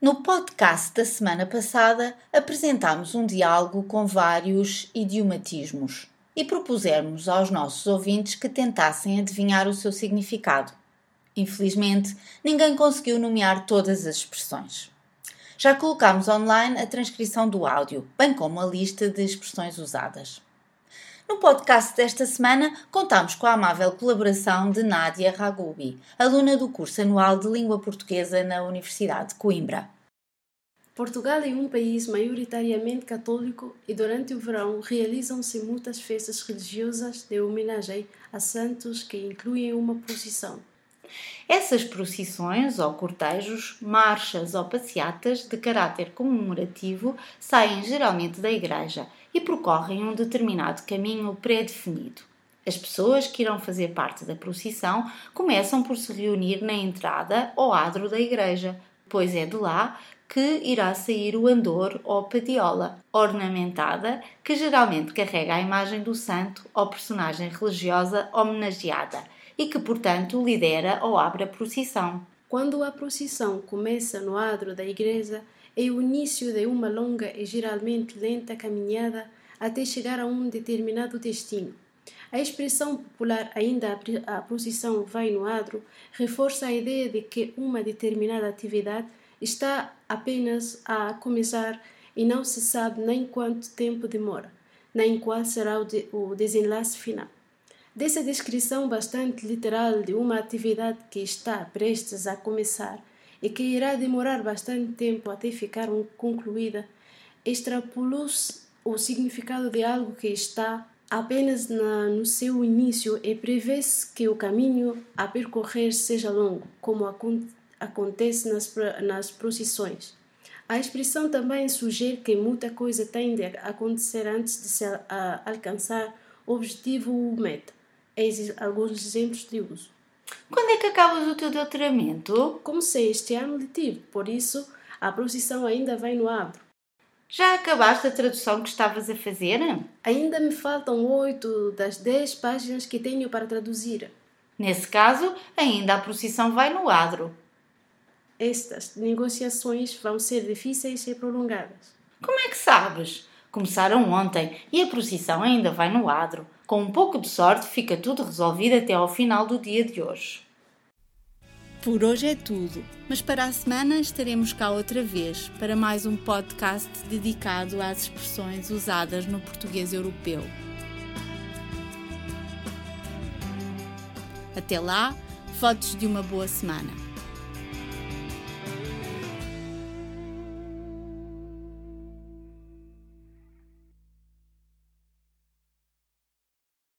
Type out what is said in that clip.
No podcast da semana passada, apresentámos um diálogo com vários idiomatismos e propusemos aos nossos ouvintes que tentassem adivinhar o seu significado. Infelizmente, ninguém conseguiu nomear todas as expressões. Já colocámos online a transcrição do áudio, bem como a lista de expressões usadas. No podcast desta semana, contamos com a amável colaboração de Nádia Ragubi, aluna do curso anual de Língua Portuguesa na Universidade de Coimbra. Portugal é um país maioritariamente católico e durante o verão realizam-se muitas festas religiosas de homenagem a santos que incluem uma procissão. Essas procissões ou cortejos, marchas ou passeatas de caráter comemorativo saem geralmente da igreja e percorrem um determinado caminho pré-definido. As pessoas que irão fazer parte da procissão começam por se reunir na entrada ou adro da igreja, pois é de lá que irá sair o andor ou padiola, ornamentada, que geralmente carrega a imagem do santo ou personagem religiosa homenageada e que, portanto, lidera ou abre a procissão. Quando a procissão começa no adro da igreja, é o início de uma longa e geralmente lenta caminhada até chegar a um determinado destino. A expressão popular ainda a procissão vai no adro reforça a ideia de que uma determinada atividade está apenas a começar e não se sabe nem quanto tempo demora, nem qual será o desenlace final. Dessa descrição bastante literal de uma atividade que está prestes a começar e que irá demorar bastante tempo até ficar concluída, extrapolou-se o significado de algo que está apenas na, no seu início e prevê-se que o caminho a percorrer seja longo, como acon acontece nas, nas procissões. A expressão também sugere que muita coisa tem de acontecer antes de se a, alcançar o objetivo ou meta. Eis alguns exemplos de uso. Quando é que acabas o teu doutoramento? Comecei este ano letivo, por isso a procissão ainda vai no abro. Já acabaste a tradução que estavas a fazer? Ainda me faltam oito das dez páginas que tenho para traduzir. Nesse caso, ainda a procissão vai no adro. Estas negociações vão ser difíceis e prolongadas. Como é que sabes? Começaram ontem e a procissão ainda vai no adro. Com um pouco de sorte, fica tudo resolvido até ao final do dia de hoje. Por hoje é tudo, mas para a semana estaremos cá outra vez para mais um podcast dedicado às expressões usadas no português europeu. Até lá, fotos de uma boa semana.